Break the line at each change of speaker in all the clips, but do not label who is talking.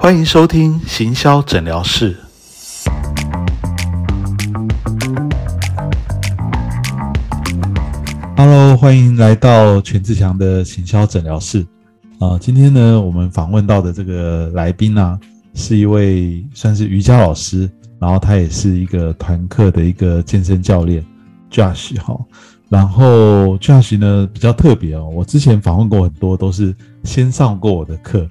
欢迎收听行销诊疗室。Hello，欢迎来到全志强的行销诊疗室。啊，今天呢，我们访问到的这个来宾呢，是一位算是瑜伽老师，然后他也是一个团课的一个健身教练，Josh 哈。然后 Josh 呢比较特别哦，我之前访问过很多，都是先上过我的课。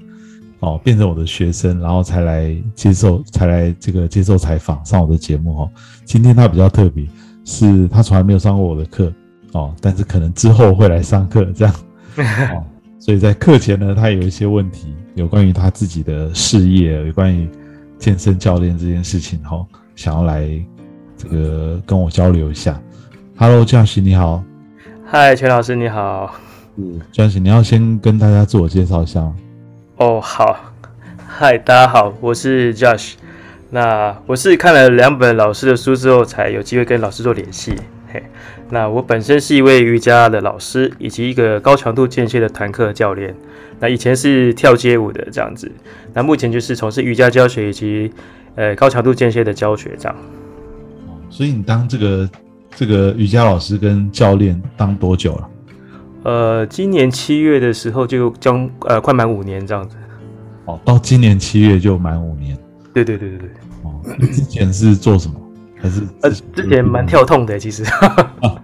哦，变成我的学生，然后才来接受，才来这个接受采访，上我的节目哦。今天他比较特别，是他从来没有上过我的课哦，但是可能之后会来上课这样。哦，所以在课前呢，他有一些问题，有关于他自己的事业，有关于健身教练这件事情哈，想要来这个跟我交流一下。Hello，江喜你好。
嗨，全老师你好。
嗯，江喜，你要先跟大家自我介绍一下。
哦，好，嗨，大家好，我是 Josh。那我是看了两本老师的书之后，才有机会跟老师做联系。嘿，那我本身是一位瑜伽的老师，以及一个高强度间歇的团课教练。那以前是跳街舞的这样子，那目前就是从事瑜伽教学以及呃高强度间歇的教学这样。
所以你当这个这个瑜伽老师跟教练当多久了？
呃，今年七月的时候就将呃快满五年这样子。
哦，到今年七月就满五年。
对对对对对。
哦，之前是做什么？还是
呃，之前蛮跳痛的其实。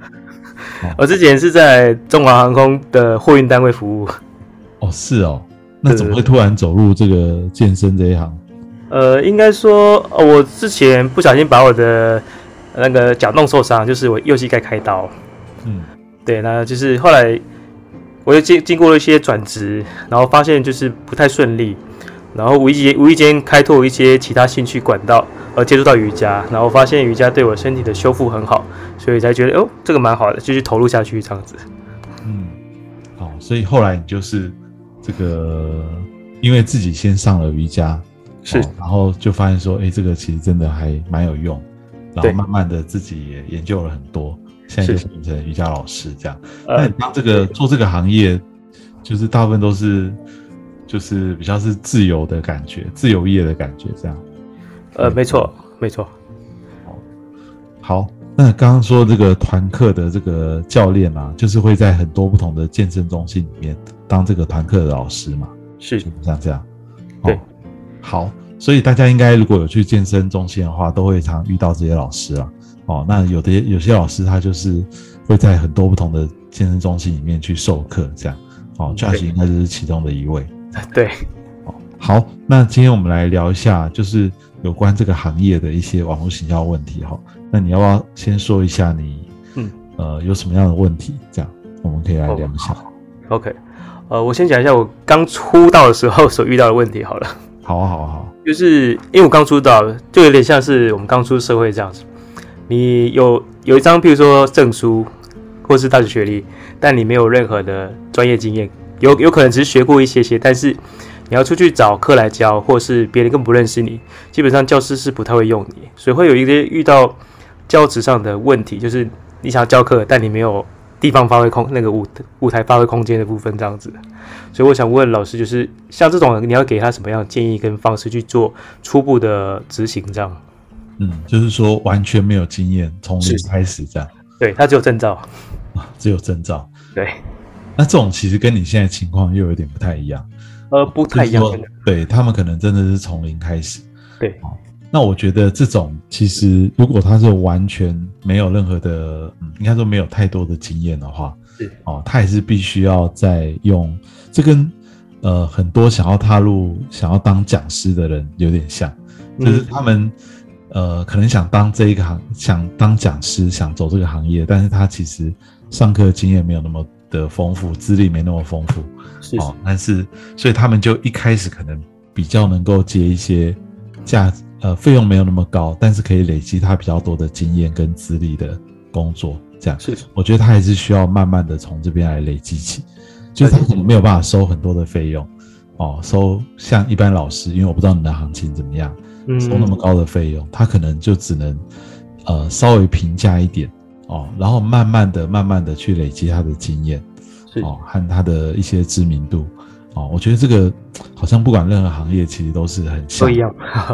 我之前是在中华航空的货运单位服务。
哦，是哦。那怎么会突然走入这个健身这一行？
呃，应该说，我之前不小心把我的那个脚弄受伤，就是我右膝盖开刀。嗯。对，那就是后来，我又经经过了一些转职，然后发现就是不太顺利，然后无意间无意间开拓一些其他兴趣管道，而接触到瑜伽，然后发现瑜伽对我身体的修复很好，所以才觉得哦，这个蛮好的，继续投入下去这样子。
嗯，好，所以后来你就是这个，因为自己先上了瑜伽，
是，
然后就发现说，哎，这个其实真的还蛮有用，然后慢慢的自己也研究了很多。现在就变成瑜伽老师这样，那你当这个做这个行业，就是大部分都是，就是比较是自由的感觉，自由业的感觉这样。
呃，没错，没错。
好，那刚刚说这个团课的这个教练啊，就是会在很多不同的健身中心里面当这个团课的老师嘛？
是
像这样。
对。
好，所以大家应该如果有去健身中心的话，都会常遇到这些老师啊。哦，那有的有些老师他就是会在很多不同的健身中心里面去授课，这样。哦，Josh 应该就是其中的一位。
对。
哦，好，那今天我们来聊一下，就是有关这个行业的一些网络行销问题哈。那你要不要先说一下你，嗯，呃，有什么样的问题？这样我们可以来聊一下。
OK，呃，我先讲一下我刚出道的时候所遇到的问题好了。
好啊，好啊，好。
就是因为我刚出道，就有点像是我们刚出社会这样子。你有有一张，譬如说证书，或是大学学历，但你没有任何的专业经验，有有可能只是学过一些些，但是你要出去找课来教，或是别人更不认识你，基本上教师是不太会用你，所以会有一些遇到教职上的问题，就是你想要教课，但你没有地方发挥空那个舞舞台发挥空间的部分这样子，所以我想问老师，就是像这种你要给他什么样的建议跟方式去做初步的执行这样？
嗯，就是说完全没有经验，从零开始这样。
对他只有证照
啊，只有证照。
对，
那这种其实跟你现在情况又有点不太一样。
呃，不太一样。
对他们可能真的是从零开始。
对，
那我觉得这种其实如果他是完全没有任何的，嗯，应该说没有太多的经验的话，
是
哦，他也是必须要再用。这跟呃很多想要踏入、想要当讲师的人有点像，就是他们。呃，可能想当这一个行，想当讲师，想走这个行业，但是他其实上课经验没有那么的丰富，资历没那么丰富，
是哦。
但是，所以他们就一开始可能比较能够接一些价，呃，费用没有那么高，但是可以累积他比较多的经验跟资历的工作，这样。
是，
我觉得他还是需要慢慢的从这边来累积起，就是他可能没有办法收很多的费用，哦，收像一般老师，因为我不知道你的行情怎么样。收那么高的费用，他可能就只能，呃，稍微平价一点哦，然后慢慢的、慢慢的去累积他的经验，
哦，
和他的一些知名度，哦，我觉得这个好像不管任何行业，其实都是很像
不一样。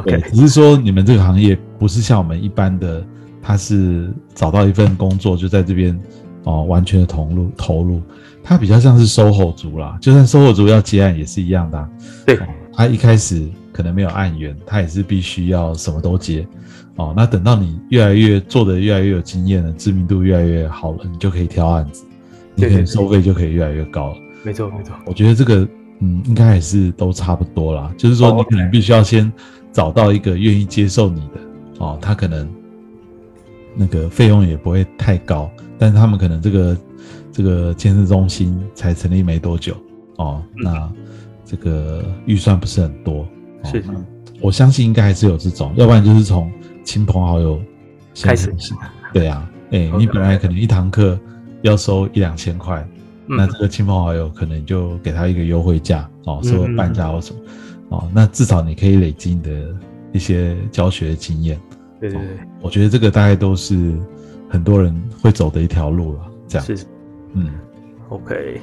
对只是说你们这个行业不是像我们一般的，他是找到一份工作就在这边哦完全的投入投入，他比较像是售后族啦。就算售后族要接案也是一样的啊、
对
哦他一开始可能没有案源，他也是必须要什么都接哦。那等到你越来越做的越来越有经验了，知名度越来越好了，你就可以挑案子，你可能
对对对
收费就可以越来越高了。
没错没错，
我觉得这个嗯，应该还是都差不多啦。就是说，
哦
你可能必须要先找到一个愿意接受你的哦，他可能那个费用也不会太高，但是他们可能这个这个健身中心才成立没多久哦，
嗯
那这个预算不是很多，哦
是
那我相信应该还是有这种，要不然就是从亲朋好友
开始。
对啊，哎、你本来可能一堂课要收一两千块，那
嗯
这个亲朋好友可能就给他一个优惠价哦，
嗯
说半价或什么。哦，那至少你可以累积你的一些教学经验。
对对对，
我觉得这个大概都是很多人会走的一条路了。这样，
是。
嗯
，OK，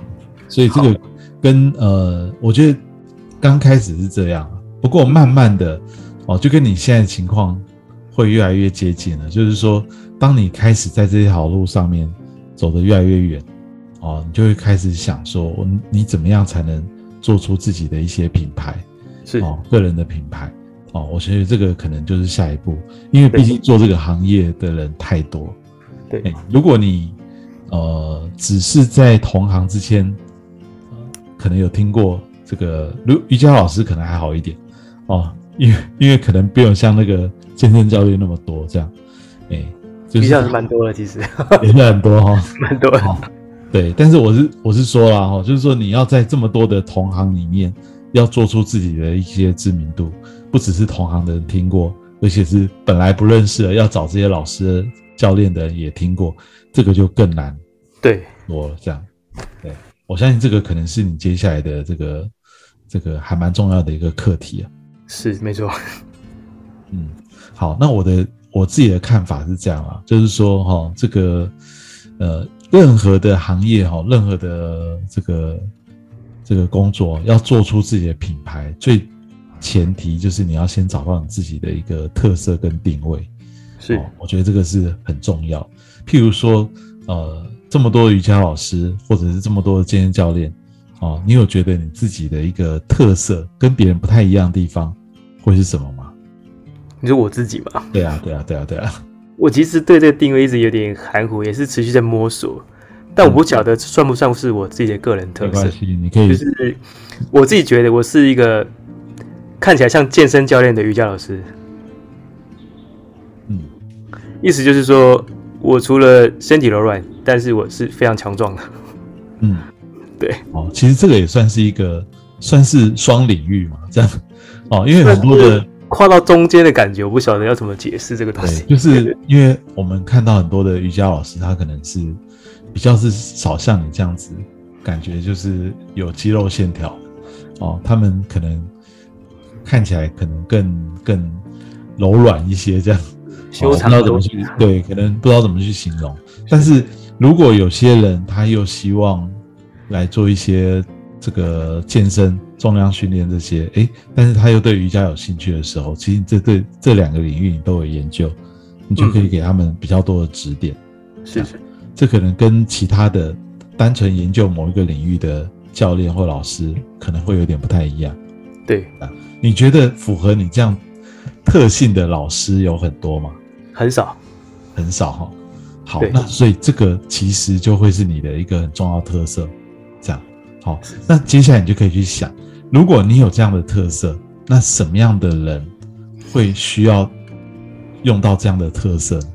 所以这个跟呃，我觉得刚开始是这样啊，不过慢慢的哦，就跟你现在的情况会越来越接近了。就是说，当你开始在这条路上面走得越来越远哦，你就会开始想说，你怎么样才能做出自己的一些品牌
是
哦，个人的品牌哦，我觉得这个可能就是下一步，因为毕竟做这个行业的人太多。
对
哎，如果你呃只是在同行之间，呃可能有听过这个如瑜伽老师可能还好一点哦，因为因为可能不用像那个健身教练那么多这样，哎，就是
比较是蛮多的，其实
也是很多哈、
蛮多的。
哦，对，但是我是我是说啦哈，就是说你要在这么多的同行里面，要做出自己的一些知名度，不只是同行的人听过，而且是本来不认识的，要找这些老师、教练的人也听过，这个就更难
对，
我。这样，对我相信这个可能是你接下来的这个这个还蛮重要的一个课题啊。
是没错。
嗯，好，那我的我自己的看法是这样啊，就是说哈、这个呃，任何的行业哈、任何的这个这个工作要做出自己的品牌，最前提就是你要先找到你自己的一个特色跟定位。
是
哦，我觉得这个是很重要。譬如说，呃，这么多瑜伽老师，或者是这么多的健身教练，哦，你有觉得你自己的一个特色跟别人不太一样的地方会是什么吗？
你说我自己嘛，
对啊，对啊，对啊，对啊，
我其实对这个定位一直有点含糊，也是持续在摸索。但我不晓得算不算是我自己的个人特色
没关，系，你可以
就是我自己觉得我是一个看起来像健身教练的瑜伽老师。
嗯，
意思就是说我除了身体柔软，但是我是非常强壮的。
嗯，
对，
哦，其实这个也算是一个算是双领域嘛，这样哦，因为很多的
跨到中间的感觉，我不晓得要怎么解释这个东
对，
西。
就是 因为我们看到很多的瑜伽老师，他可能是比较是少像你这样子，感觉就是有肌肉线条哦，他们可能看起来可能更更柔软一些，这样
修长
哦不知道怎么去对，可能不知道怎么去形容。但是如果有些人他又希望来做一些这个健身、重量训练这些，诶，但是他又对瑜伽有兴趣的时候，其实这对这两个领域你都有研究，你就可以给他们比较多的指点。
是是
这可能跟其他的单纯研究某一个领域的教练或老师可能会有点不太一样。
对，
你觉得符合你这样特性的老师有很多吗？
很少。
很少哈。好，那所以这个其实就会是你的一个很重要特色。好，那接下来你就可以去想，如果你有这样的特色，那什么样的人会需要用到这样的特色呢？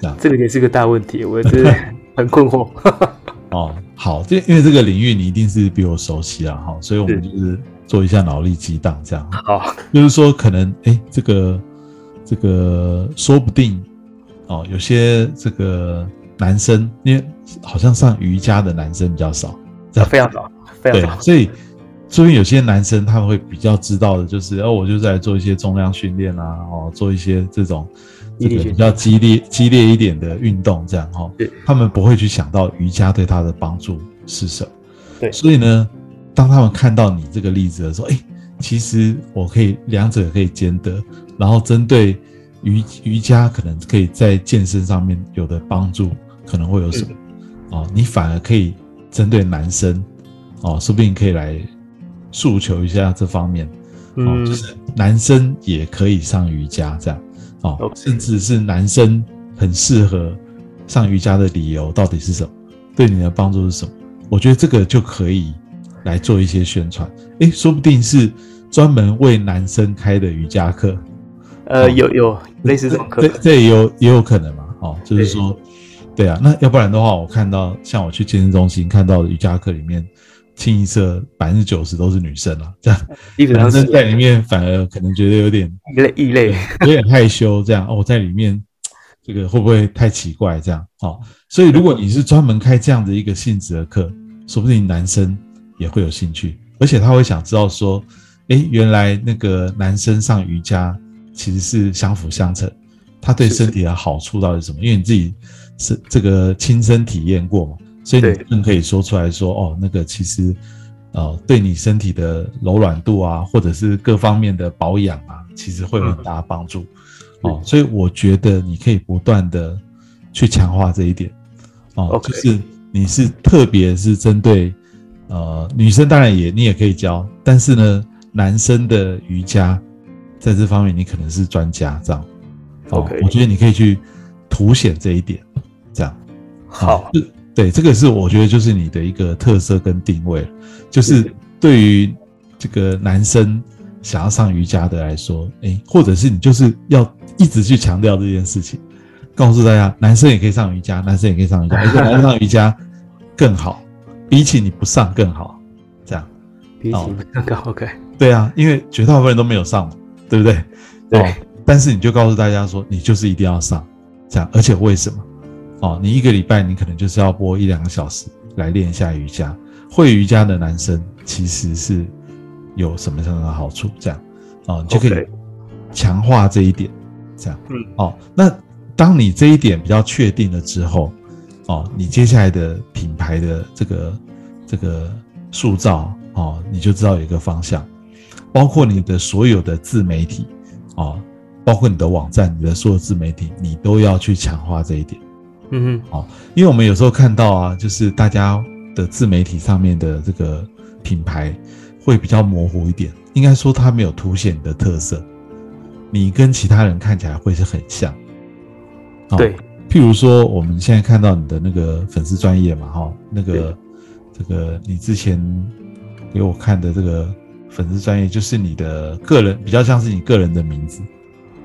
这样。
这个也是个大问题，我真的很困惑。
哦，好，这因为这个领域你一定是比我熟悉啊，哈，所以我们就是做一下脑力激荡，这样，
好，
就是说可能哎，这个这个说不定哦，有些这个男生，因为好像上瑜伽的男生比较少，这样。
非常早，非常早，
所以所以有些男生他们会比较知道的，就是哦，我就是来做一些重量训练啊，哦，做一些这种这个比较激烈激烈一点的运动，这样哈、哦
对，
他们不会去想到瑜伽对他的帮助是什么。
对。
所以呢，当他们看到你这个例子的时候，哎，其实我可以两者可以兼得，然后针对瑜瑜伽可能可以在健身上面有的帮助，可能会有什么？哦，你反而可以针对男生，哦，说不定可以来诉求一下这方面，哦，就是男生也可以上瑜伽这样，哦，甚至是男生很适合上瑜伽的理由到底是什么？对你的帮助是什么？我觉得这个就可以来做一些宣传，诶，说不定是专门为男生开的瑜伽课，
呃，有有类似这种课，
这这也有也有可能嘛，哦，就是说。对啊，那要不然的话，我看到像我去健身中心看到的瑜伽课里面，清一色百分之九十都是女生啊，这样男生在里面反而可能觉得有点
异类，异类
有点害羞，这样哦，在里面这个会不会太奇怪？这样哦，所以如果你是专门开这样的一个性质的课，说不定男生也会有兴趣，而且他会想知道说，哎，原来那个男生上瑜伽其实是相辅相成，他对身体的好处到底是什么？因为你自己。是这个亲身体验过嘛？所以你更可以说出来说哦，那个其实，呃，对你身体的柔软度啊，或者是各方面的保养啊，其实会有很大帮助哦。所以我觉得你可以不断的去强化这一点哦，就是你是特别是针对呃女生，当然也你也可以教，但是呢，男生的瑜伽在这方面你可能是专家这样。
OK，
我觉得你可以去凸显这一点。
好，
对，这个是我觉得就是你的一个特色跟定位，就是对于这个男生想要上瑜伽的来说，哎，或者是你就是要一直去强调这件事情，告诉大家，男生也可以上瑜伽，男生也可以上瑜伽，而且男生上瑜伽更好，比起你不上更好，这样，
比起不上 OK，
对啊，因为绝大部分人都没有上，对不对？
对，
但是你就告诉大家说，你就是一定要上，这样，而且为什么？哦，你一个礼拜你可能就是要播一两个小时来练一下瑜伽。会瑜伽的男生其实是有什么样的好处？这样，哦，你就可以强化这一点。这样，嗯，哦，那当你这一点比较确定了之后，哦，你接下来的品牌的这个这个塑造，哦，你就知道有一个方向，包括你的所有的自媒体，哦，包括你的网站，你的所有自媒体，你都要去强化这一点。
嗯
哼，哦，因为我们有时候看到啊，就是大家的自媒体上面的这个品牌会比较模糊一点，应该说它没有凸显你的特色，你跟其他人看起来会是很像。
对，
譬如说我们现在看到你的那个粉丝专业嘛，哈，那个这个你之前给我看的这个粉丝专业，就是你的个人比较像是你个人的名字，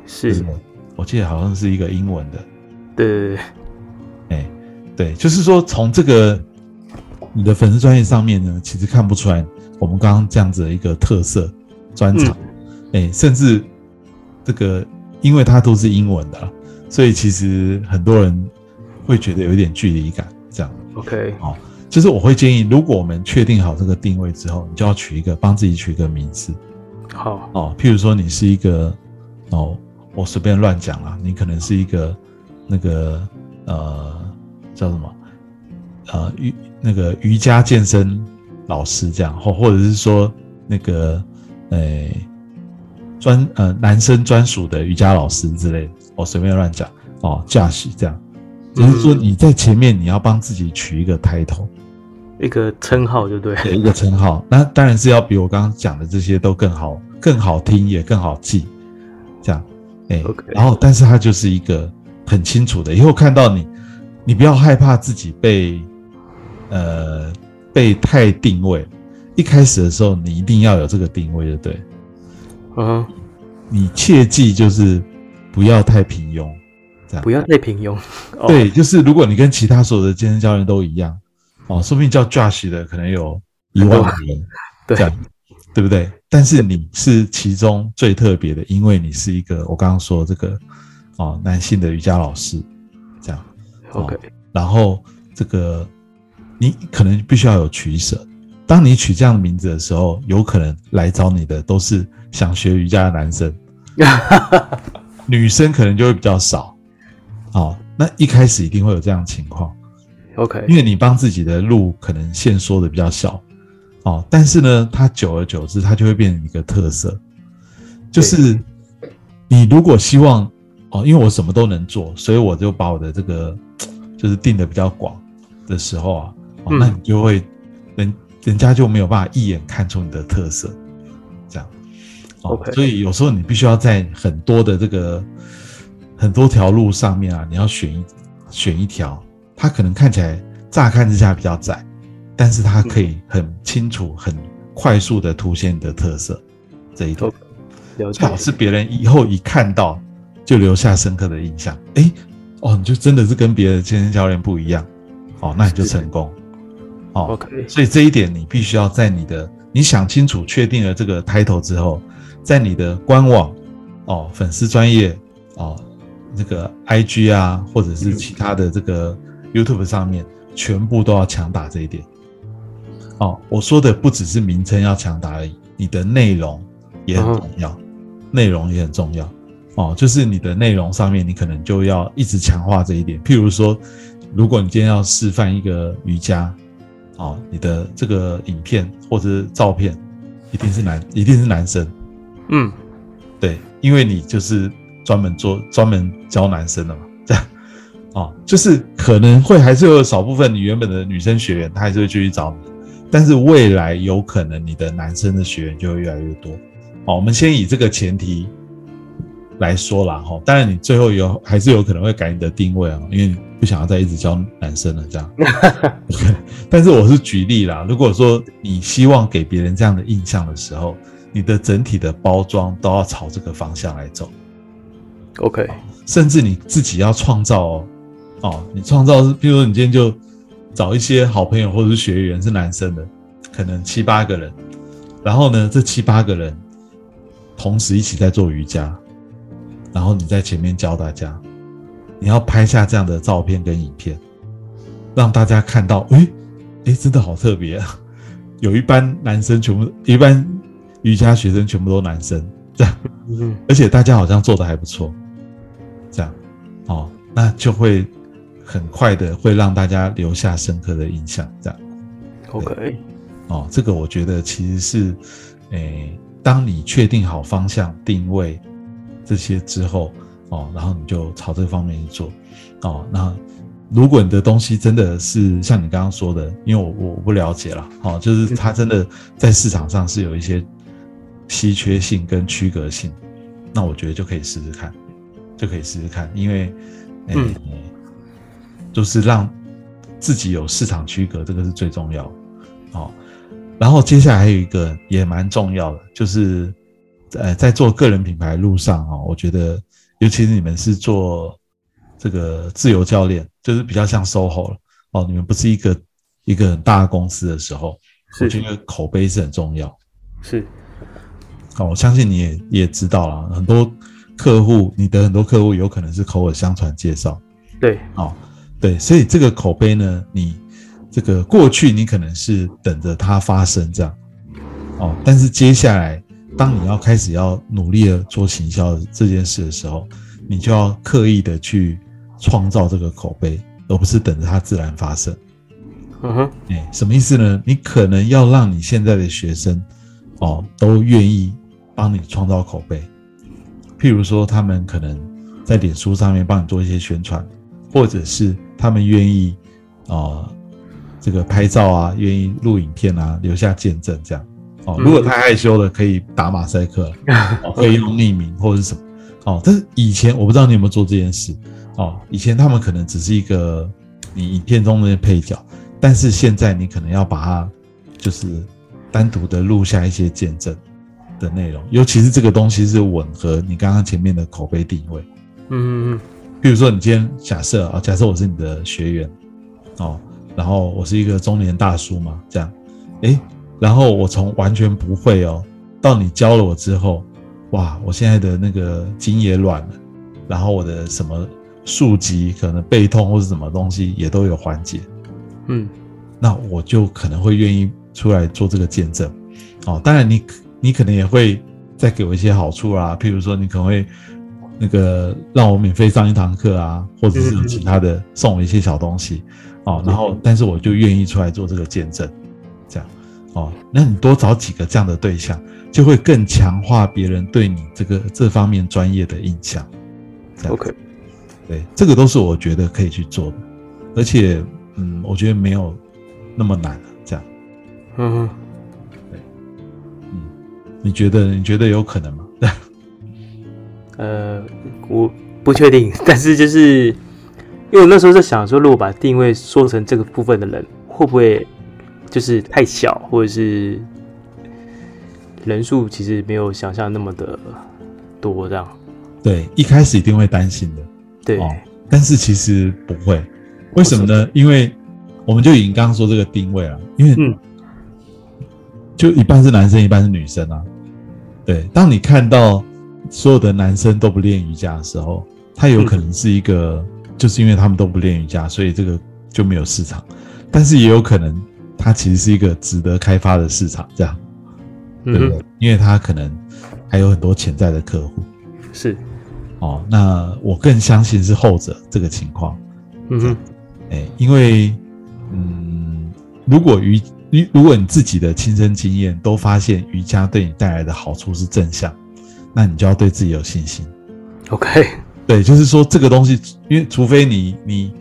是，
我记得好像是一个英文的，
对对对。
哎，对，就是说从这个你的粉丝专业上面呢，其实看不出来我们刚刚这样子的一个特色专场，哎，甚至这个因为它都是英文的，所以其实很多人会觉得有一点距离感。这样
，OK，
好，就是我会建议，如果我们确定好这个定位之后，你就要取一个帮自己取一个名字。
好，
哦，譬如说你是一个哦，我随便乱讲啊，你可能是一个那个。呃，叫什么？呃，瑜那个瑜伽健身老师这样，或或者是说那个，呃，专呃男生专属的瑜伽老师之类，我随便乱讲哦，驾驶这样，就是说你在前面你要帮自己取一个 title，
一个称号，就对，
一个称号，那当然是要比我刚刚讲的这些都更好，更好听也更好记，这样，哎，然后但是它就是一个。很清楚的，以后看到你，你不要害怕自己被，呃，被太定位。一开始的时候，你一定要有这个定位的，对。
嗯，
你切记就是不要太平庸，这样。
不要太平庸。
对，就是如果你跟其他所有的健身教练都一样，哦，说不定叫 Josh 的可能有一万人，
这
样，对不对？但是你是其中最特别的，因为你是一个我刚刚说这个。哦，男性的瑜伽老师，这样
，OK。
然后这个你可能必须要有取舍。当你取这样的名字的时候，有可能来找你的都是想学瑜伽的男生，女生可能就会比较少。哦，那一开始一定会有这样情况
，OK。
因为你帮自己的路可能限缩的比较小，哦，但是呢，它久而久之，它就会变成一个特色，就是你如果希望哦，因为我什么都能做，所以我就把我的这个就是定的比较广的时候啊，哦，那你就会人人家就没有办法一眼看出你的特色，这样。哦，所以有时候你必须要在很多的这个很多条路上面啊，你要选一选一条，它可能看起来乍看之下比较窄，但是它可以很清楚、很快速的凸显你的特色这一点，最好是别人以后一看到就留下深刻的印象。哎，哦，你就真的是跟别的健身教练不一样，哦，那你就成功。哦
，OK，
所以这一点你必须要在你的你想清楚、确定了这个 title 之后。在你的官网哦，粉丝专业哦，那个 I G 啊，或者是其他的这个 YouTube 上面，全部都要强打这一点。哦，我说的不只是名称要强打而已，你的内容也很重要，内容也很重要。哦，就是你的内容上面，你可能就要一直强化这一点。譬如说，如果你今天要示范一个瑜伽，哦，你的这个影片或者是照片，一定是男，一定是男生。
嗯，
对，因为你就是专门做专门教男生的嘛，这样，哦，就是可能会还是有少部分你原本的女生学员，她还是会继续找你，但是未来有可能你的男生的学员就会越来越多。哦，我们先以这个前提来说啦，哈，当然你最后有还是有可能会改你的定位啊，因为不想要再一直教男生了这样。但是我是举例啦，如果说你希望给别人这样的印象的时候。你的整体的包装都要朝这个方向来走
，OK，
甚至你自己要创造哦，哦，你创造是，比如说你今天就找一些好朋友或者是学员是男生的，可能七八个人，然后呢，这七八个人同时一起在做瑜伽，然后你在前面教大家，你要拍下这样的照片跟影片，让大家看到，诶诶，真的好特别啊，有一班男生全部一班。瑜伽学生全部都男生，这样，而且大家好像做的还不错，这样，哦，那就会很快的会让大家留下深刻的印象，这样
，OK，
哦，这个我觉得其实是，诶，当你确定好方向、定位这些之后，哦，然后你就朝这方面去做，哦，那如果你的东西真的是像你刚刚说的，因为我我不了解了，哦，就是它真的在市场上是有一些。稀缺性跟区隔性，那我觉得就可以试试看，就可以试试看，因为，嗯，就是让自己有市场区隔，这个是最重要的。好，然后接下来还有一个也蛮重要的，就是呃，在做个人品牌路上啊，我觉得，尤其是你们是做这个自由教练，就是比较像 SOHO 了哦，你们不是一个一个很大的公司的时候，我觉得口碑是很重要，
是。
哦，我相信你也也知道了，很多客户，你的很多客户有可能是口耳相传介绍，
对，
哦，对，所以这个口碑呢，你这个过去你可能是等着它发生这样，哦，但是接下来当你要开始要努力的做行销这件事的时候，你就要刻意的去创造这个口碑，而不是等着它自然发生。
嗯哼，
哎，什么意思呢？你可能要让你现在的学生，哦，都愿意。帮你创造口碑，譬如说，他们可能在脸书上面帮你做一些宣传，或者是他们愿意啊，这个拍照啊，愿意录影片啊，留下见证这样。哦，如果太害羞了，可以打马赛克，可以用匿名或者是什么。哦，但是以前我不知道你有没有做这件事。哦，以前他们可能只是一个你影片中的配角，但是现在你可能要把它就是单独的录下一些见证。的内容，尤其是这个东西是吻合你刚刚前面的口碑定位。
嗯嗯嗯。
比如说，你今天假设啊，假设我是你的学员，哦，然后我是一个中年大叔嘛，这样，诶，然后我从完全不会哦，到你教了我之后，哇，我现在的那个筋也软了，然后我的什么竖脊可能背痛或是什么东西也都有缓解。
嗯，
那我就可能会愿意出来做这个见证。哦，当然你。你可能也会再给我一些好处啊，譬如说你可能会那个让我免费上一堂课啊，或者是其他的送我一些小东西哦，然后但是我就愿意出来做这个见证，哦，那你多找几个这样的对象，就会更强化别人对你这个这方面专业的印象。
OK，
对，这个都是我觉得可以去做的，而且，嗯，我觉得没有那么难。这样，
嗯哼，
嗯，你觉得你觉得有可能吗？
呃，我不确定，但是就是因为我那时候在想说，如果把定位说成这个部分的人，会不会就是太小，或者是人数其实没有想象那么的多这样？
对，一开始一定会担心的。
对，
哦，但是其实不会，为什么呢？因为我们就已经刚刚说这个定位了，因为
嗯
就一半是男生，一半是女生啊。对，当你看到所有的男生都不练瑜伽的时候，他有可能是一个，就是因为他们都不练瑜伽，所以这个就没有市场。但是也有可能，它其实是一个值得开发的市场，这样对不对？因为它可能还有很多潜在的客户
是，
哦。那我更相信是后者这个情况。
嗯哼，
哎，因为，嗯，如果瑜，如如果你自己的亲身经验都发现瑜伽对你带来的好处是正向，那你就要对自己有信心。
OK，
对，就是说这个东西，因为除非你你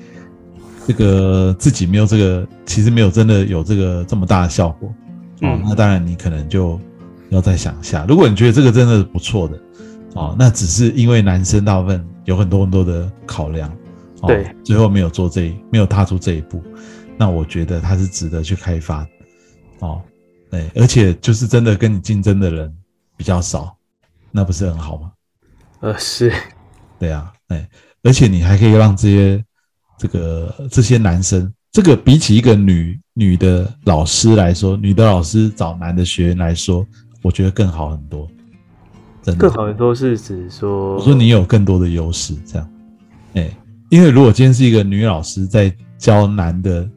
这个自己没有这个，其实没有真的有这个这么大的效果，哦
嗯，
那当然你可能就要再想一下。如果你觉得这个真的是不错的，哦，那只是因为男生大部分有很多很多的考量，哦、
对，
最后没有做这一没有踏出这一步，那我觉得它是值得去开发，哦，对，而且就是真的跟你竞争的人比较少，那不是很好吗？
呃，是，
对啊，哎，而且你还可以让这些这个这些男生，这个比起一个女女的老师来说，女的老师找男的学员来说，我觉得更好很多，真的
更。好很多是指说，
我说你有更多的优势，这样，哎，因为如果今天是一个女老师在教男的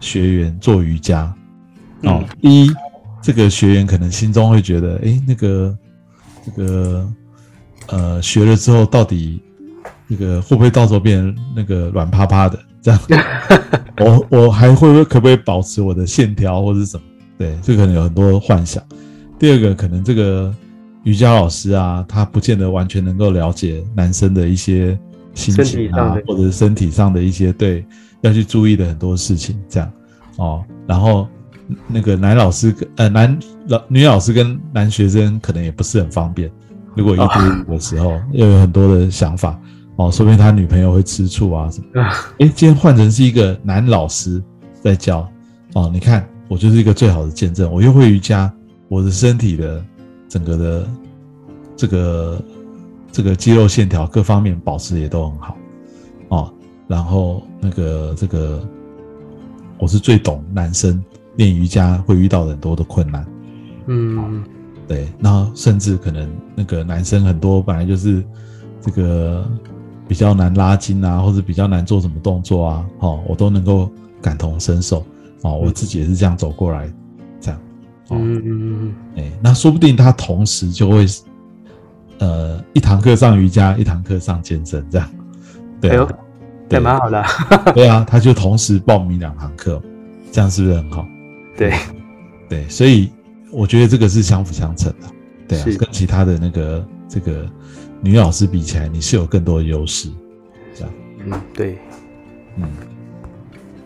学员做瑜伽，哦，一，这个学员可能心中会觉得，哎，那个这个呃，学了之后到底那个会不会到时候变成那个软趴趴的这样？我我还会不会可不可以保持我的线条或者是什么？对，这可能有很多幻想。第二个，可能这个瑜伽老师啊，他不见得完全能够了解男生的一些心情，啊或者是身体上的一些对要去注意的很多事情，这样哦。然后那个男老师跟呃男老女老师跟男学生可能也不是很方便，如果一对一的时候，又有很多的想法哦，说不定他女朋友会吃醋啊什么。
啊。
诶，今天换成是一个男老师在教哦，你看我就是一个最好的见证，我又会瑜伽，我的身体的整个的这个这个肌肉线条各方面保持也都很好哦，然后那个这个我是最懂男生练瑜伽会遇到很多的困难，
嗯，
对，然后甚至可能那个男生很多本来就是这个比较难拉筋啊，或者比较难做什么动作啊，哦，我都能够感同身受，哦，我自己也是这样走过来，这样，哦，
嗯嗯
哎、那说不定他同时就会，呃，一堂课上瑜伽，一堂课上健身，这样，对、对。
蛮好的。啊，
对啊，他就同时报名两堂课，这样是不是很好？
对，
对，所以我觉得这个是相辅相成的，对啊，跟其他的那个这个女老师比起来，你是有更多的优势，这样，
嗯对，
嗯，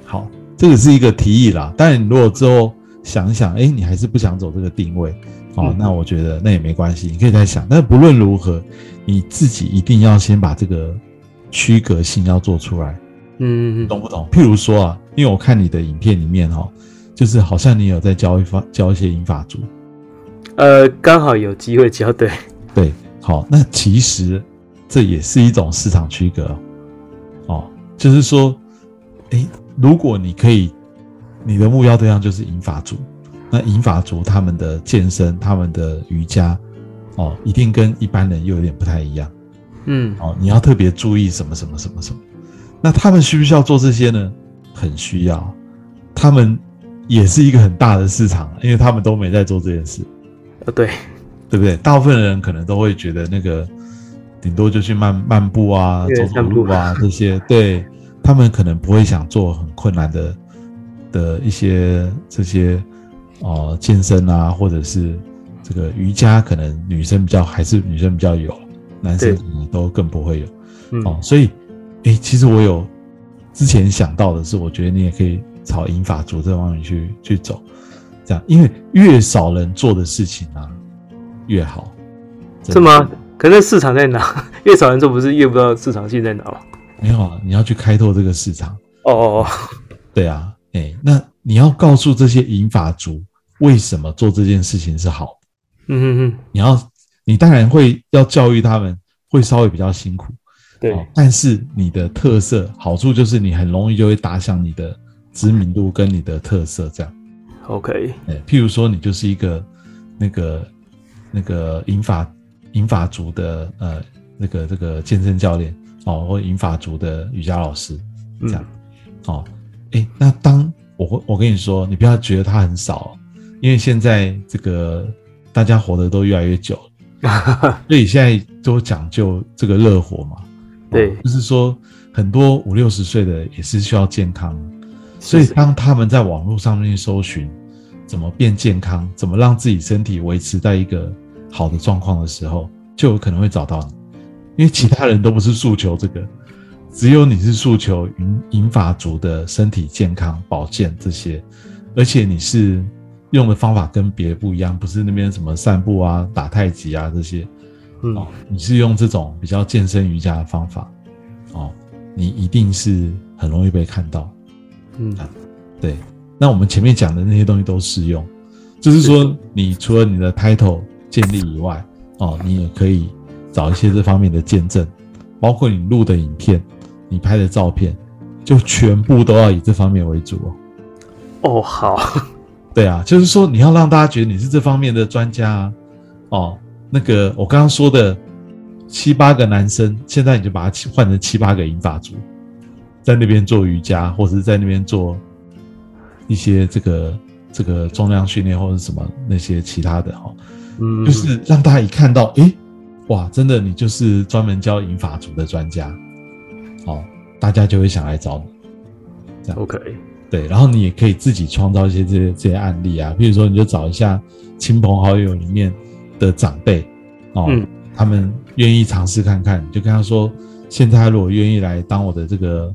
好，这个是一个提议啦。当然，你如果之后想一想，哎，你还是不想走这个定位，哦，
嗯
那我觉得那也没关系，你可以再想。但不论如何，你自己一定要先把这个区隔性要做出来。
嗯嗯
懂不懂？譬如说啊，因为我看你的影片里面哈、就是好像你有在教一法教一些英法族，
呃，刚好有机会教，对，
对，好，那其实这也是一种市场区隔哦，哦，就是说，诶，如果你可以，你的目标对象就是银发族，那银发族他们的健身、他们的瑜伽，哦，一定跟一般人又有点不太一样。
嗯
哦，你要特别注意什么什么什么什么。那他们需不需要做这些呢？很需要，他们也是一个很大的市场，因为他们都没在做这件事，
呃对，
对不对？大部分人可能都会觉得那个顶多就去漫漫步啊、走走路啊这些，对他们可能不会想做很困难的的一些这些哦健身啊，或者是这个瑜伽，可能女生比较还是女生比较有，男生
对
可能都更不会有。
嗯
哦。所以，诶，其实我有之前想到的是，我觉得你也可以朝银法族这方面去去走，这样，因为越少人做的事情啊，越好。
是吗？可是市场在哪？越少人做，不是越不知道市场性在哪吗？
没有啊，你要去开拓这个市场。
哦哦哦，
对啊，哎，那你要告诉这些银发族为什么做这件事情是好嗯。
嗯嗯
你要，你当然会要教育他们，会稍微比较辛苦，
嗯，对
哦，但是你的特色好处就是你很容易就会打响你的知名度跟你的特色，这样。
，OK，
哎，譬如说你就是一个那个那个银发银发族的呃那个这个健身教练哦，或银发族的瑜伽老师这样。
嗯。
哦，哎，那当我会我跟你说，你不要觉得他很少，因为现在这个大家活得都越来越久。了，所以现在都讲究这个热火嘛，哦
对。
就是说很多五六十岁的也是需要健康，所以当他们在网络上面搜寻怎么变健康，怎么让自己身体维持在一个好的状况的时候，就有可能会找到你，因为其他人都不是诉求这个，只有你是诉求银银发族的身体健康、保健这些，而且你是用的方法跟别人不一样，不是那边什么散步啊、打太极啊这些，
嗯。
哦，你是用这种比较健身瑜伽的方法，哦，你一定是很容易被看到。
嗯。
对，那我们前面讲的那些东西都适用，就是说，你除了你的 title 建立以外，哦，你也可以找一些这方面的见证，包括你录的影片、你拍的照片，就全部都要以这方面为主哦。
哦好，
对啊，就是说你要让大家觉得你是这方面的专家啊。哦，那个我刚刚说的七八个男生，现在你就把它换成七八个银发族，在那边做瑜伽，或者是在那边做一些这个这个重量训练或者什么那些其他的哈、哦，
嗯，
就是让大家一看到，诶，哇，真的你就是专门教引法族的专家，哦，大家就会想来找你。这样。
OK，
对，然后你也可以自己创造一些这些这些案例啊，比如说你就找一下亲朋好友里面的长辈哦，
嗯。
他们愿意尝试看看，你就跟他说，现在如果愿意来当我的这个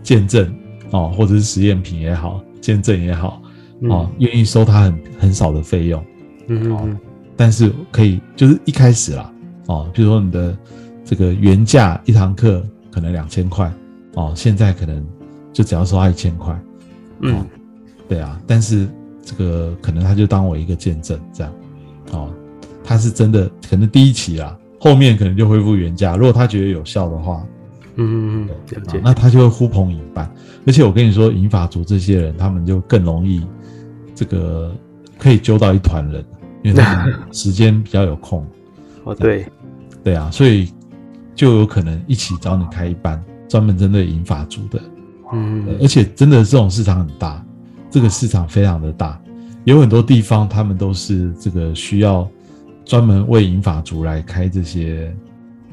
见证哦，或者是实验品也好，见证也好哦，愿意收他很很少的费用，
嗯嗯
但是可以就是一开始啦哦，比如说你的这个原价一堂课可能两千块哦，现在可能就只要收他一千块。
嗯
对啊，但是这个可能他就当我一个见证这样，哦，他是真的可能第一期啦，后面可能就恢复原价。如果他觉得有效的话，
嗯嗯，了解，
啊那他就会呼朋引伴。而且我跟你说，银发族这些人，他们就更容易这个可以揪到一团人，因为他时间比较有空。
哦对，
对啊，所以就有可能一起找你开一班，专门针对银发族的。
嗯
而且真的这种市场很大，这个市场非常的大，有很多地方他们都是这个需要专门为银发族来开这些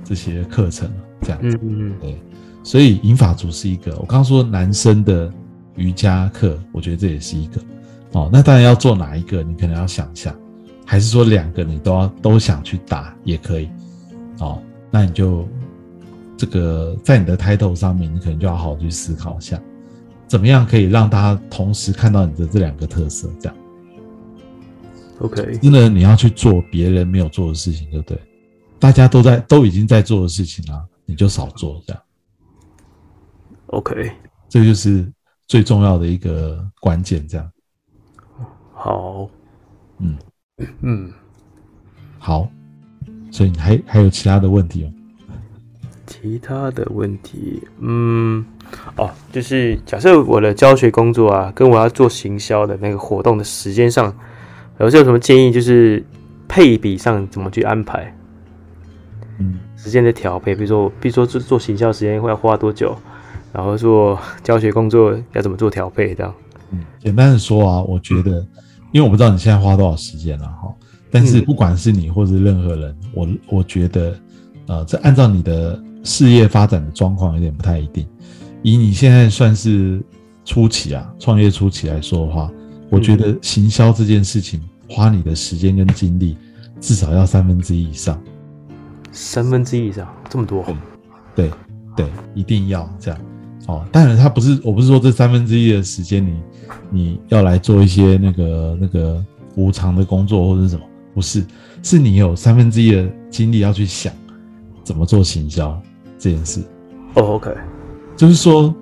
这些课程这样子。
嗯嗯
对，所以银发族是一个，我刚刚说男生的瑜伽课，我觉得这也是一个。哦，那当然要做哪一个，你可能要想一下，还是说两个你都要都想去打也可以。哦，那你就这个在你的 title 上面，你可能就要好好去思考一下，怎么样可以让大家同时看到你的这两个特色，这样。
，OK，
真的你要去做别人没有做的事情，就对。大家都在都已经在做的事情啊，你就少做这样。
OK，
这就是最重要的一个关键，这样。
好，
嗯
嗯，
好，所以你还还有其他的问题哦？
其他的问题，嗯，哦，就是假设我的教学工作啊，跟我要做行销的那个活动的时间上，有有什么建议？就是配比上怎么去安排
嗯
时间的调配？比如说，比如说做做行销时间会要花多久，然后做教学工作要怎么做调配？这样，
嗯，简单的说啊，我觉得，因为我不知道你现在花多少时间了哈，但是
嗯
不管是你或是任何人，我我觉得，呃，这按照你的事业发展的状况有点不太一定。以你现在算是初期啊，创业初期来说的话，我觉得行销这件事情花你的时间跟精力至少要三分之一以上。
三分之一以上这么多？
对对，一定要这样。哦，当然他不是，我不是说这三分之一的时间你你要来做一些那个那个无偿的工作或者是什么，不是，是你有三分之一的精力要去想怎么做行销这件事。
哦，OK，
就是说，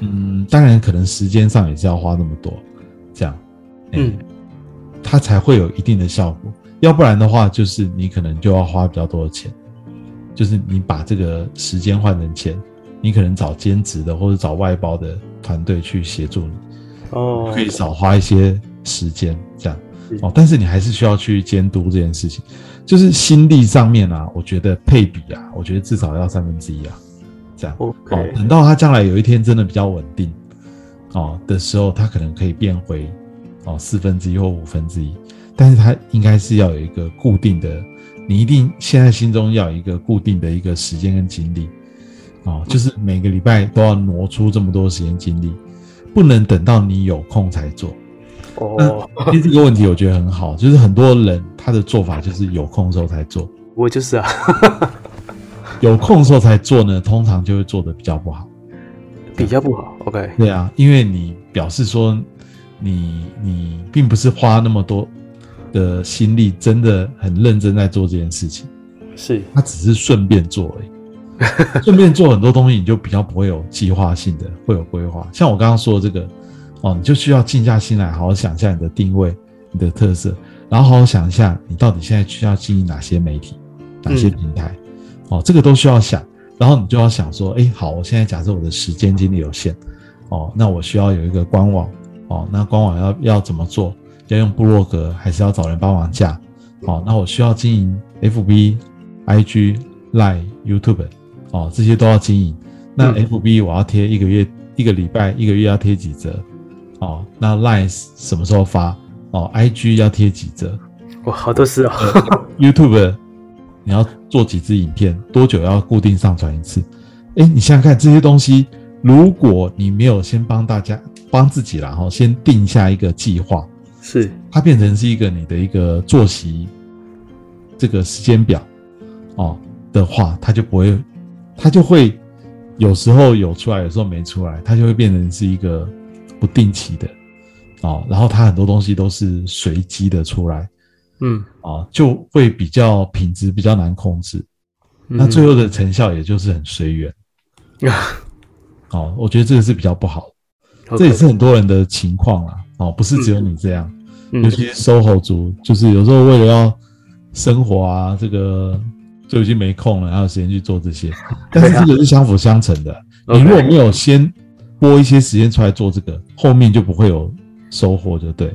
嗯，当然可能时间上也是要花那么多，这样，
嗯，
它才会有一定的效果。要不然的话，就是你可能就要花比较多的钱，就是你把这个时间换成钱。你可能找兼职的或者找外包的团队去协助你，
哦，
可以少花一些时间这样。哦，但是你还是需要去监督这件事情，就是心力上面啊，我觉得配比啊，我觉得至少要三分之一啊，这样。
哦，
等到他将来有一天真的比较稳定哦的时候，他可能可以变回哦四分之一或五分之一，但是他应该是要有一个固定的，你一定现在心中要有一个固定的一个时间跟精力。哦，就是每个礼拜都要挪出这么多时间精力，不能等到你有空才做。
哦，
其实这个问题我觉得很好，就是很多人他的做法就是有空的时候才做。
我就是啊，
有空的时候才做呢，通常就会做的比较不好，
比较不好。OK，
对啊，因为你表示说你你并不是花那么多的心力，真的很认真在做这件事情，
是
他只是顺便做而已。顺便做很多东西，你就比较不会有计划性的，会有规划。像我刚刚说的这个，哦，你就需要静下心来，好好想一下你的定位、你的特色，然后好好想一下你到底现在需要经营哪些媒体、哪些平台，哦，这个都需要想。然后你就要想说，哎，好，我现在假设我的时间精力有限，哦，那我需要有一个官网，哦，那官网要要怎么做？要用部落格，还是要找人帮忙架？哦，那我需要经营 FB、IG、Line、YouTube。哦，这些都要经营。那 FB 我要贴一个月、一个礼拜、一个月要贴几折？哦，那 Line 什么时候发？哦，IG 要贴几折？
哇，好多事哦
！YouTube 你要做几支影片？多久要固定上传一次？哎，你想想看，这些东西，如果你没有先帮大家、帮自己然后先定下一个计划，
是
它变成是一个你的一个作息这个时间表哦的话，它就不会。它就会有时候有出来，有时候没出来，它就会变成是一个不定期的哦。然后它很多东西都是随机的出来，
嗯，
啊，就会比较品质比较难控制。那最后的成效也就是很随缘啊。哦，我觉得这个是比较不好的，这也是很多人的情况啦。哦，不是只有你这样，尤其是 SOHO 族，就是有时候为了要生活啊，这个。就已经没空了，还有时间去做这些，但是这个是相辅相成的。你如果没有先拨一些时间出来做这个，后面就不会有收获，就对。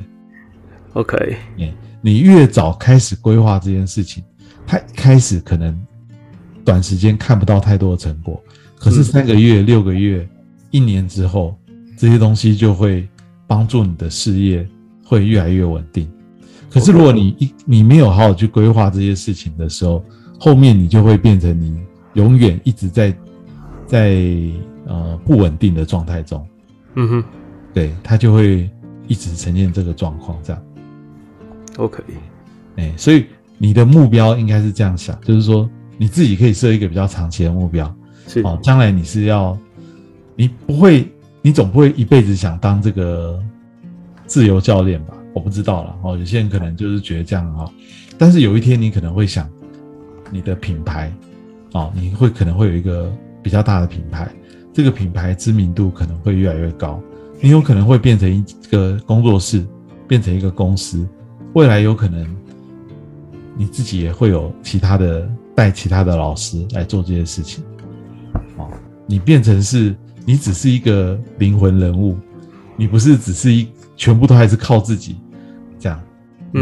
OK，
你你越早开始规划这件事情，它开始可能短时间看不到太多的成果，可是三个月、六个月、一年之后，这些东西就会帮助你的事业会越来越稳定。可是如果你一你没有好好去规划这些事情的时候，后面你就会变成你永远一直在在呃不稳定的状态中，
嗯哼，
对，他就会一直呈现这个状况这样。
OK，
哎，所以你的目标应该是这样想，就是说你自己可以设一个比较长期的目标，
是
哦，将来你是要你不会，你总不会一辈子想当这个自由教练吧？我不知道了哦，有些人可能就是觉得这样很好，但是有一天你可能会想。你的品牌，哦，你会可能会有一个比较大的品牌，这个品牌知名度可能会越来越高，你有可能会变成一个工作室，变成一个公司，未来有可能你自己也会有其他的带其他的老师来做这些事情，哦，你变成是你只是一个灵魂人物，你不是只是一全部都还是靠自己这样，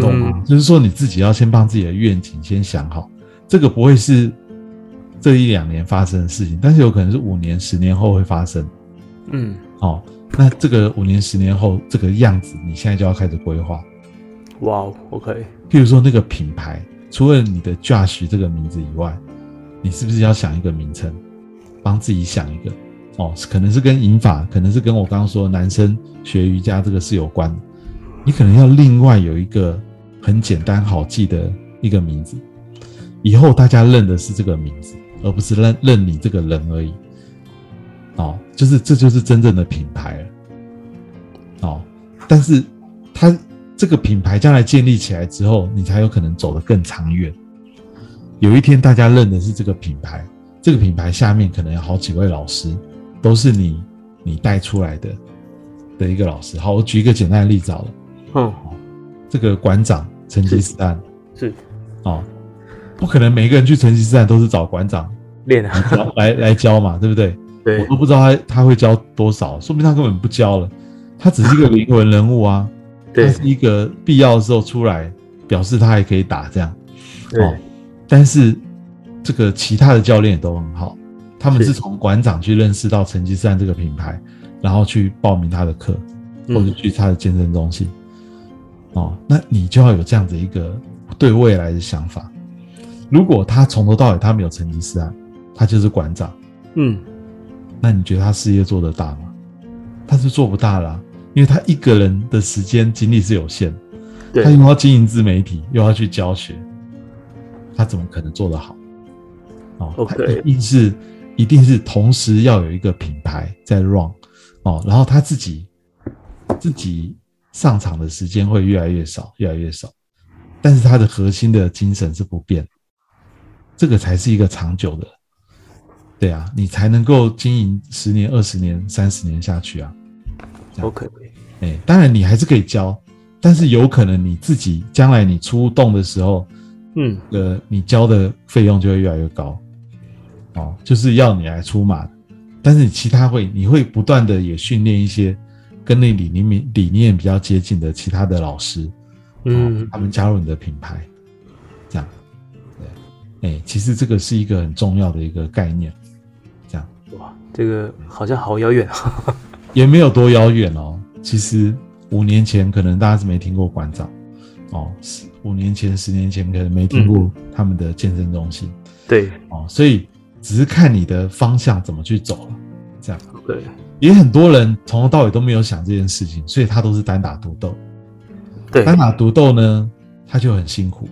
懂吗？就是说你自己要先帮自己的愿景先想好。这个不会是这一两年发生的事情，但是有可能是五年、十年后会发生。
嗯，
好，那这个五年、十年后这个样子，你现在就要开始规划。
哇，OK。
譬如说那个品牌，除了你的 Josh 这个名字以外，你是不是要想一个名称，帮自己想一个？哦，可能是跟引法，可能是跟我刚刚说男生学瑜伽这个是有关的。你可能要另外有一个很简单好记的一个名字，以后大家认的是这个名字，而不是认认你这个人而已。哦，就是这就是真正的品牌了。哦，但是它这个品牌将来建立起来之后，你才有可能走得更长远。有一天大家认的是这个品牌，这个品牌下面可能有好几位老师，都是你你带出来的的一个老师。好，我举一个简单的例子好了。
嗯，
这个馆长成吉思汗
是
哦，不可能每一个人去成吉思汗都是找馆长
练啊，
教 来来教嘛，对不对？我都不知道他他会教多少，说明他根本不教了，他只是一个灵魂人物啊，他
对
是一个必要的时候出来，表示他还可以打这样。
对
哦，但是这个其他的教练也都很好，他们
是
是从馆长去认识到成吉思汗这个品牌，然后去报名他的课，或者
嗯
去他的健身中心。哦，那你就要有这样子一个对未来的想法。如果他从头到尾他没有成吉思汗，他就是馆长，
嗯
那你觉得他事业做得大吗？他是做不大啦、因为他一个人的时间精力是有限，他又要经营自媒体，又要去教学，他怎么可能做得好？哦
OK
他一定是一定是同时要有一个品牌在 run 哦，然后他自己自己上场的时间会越来越少，越来越少，但是他的核心的精神是不变，这个才是一个长久的，对啊，你才能够经营十年、二十年、三十年下去啊。
OK
哎，当然你还是可以教，但是有可能你自己将来你出动的时候，
嗯。
呃，你交的费用就会越来越高，哦，就是要你来出马。但是你其他会，你会不断的也训练一些跟那理念理念比较接近的其他的老师，
嗯。
哦，他们加入你的品牌，这样，对，哎，其实这个是一个很重要的一个概念，这样
哇，这个好像好遥远啊。
也没有多遥远哦。其实五年前可能大家是没听过馆长，哦，十五年前、十年前可能没听过他们的健身中心，
对
哦，所以只是看你的方向怎么去走了，这样。
，OK
也很多人从头到尾都没有想这件事情，所以他都是单打独斗。
对
单打独斗呢，他就很辛苦，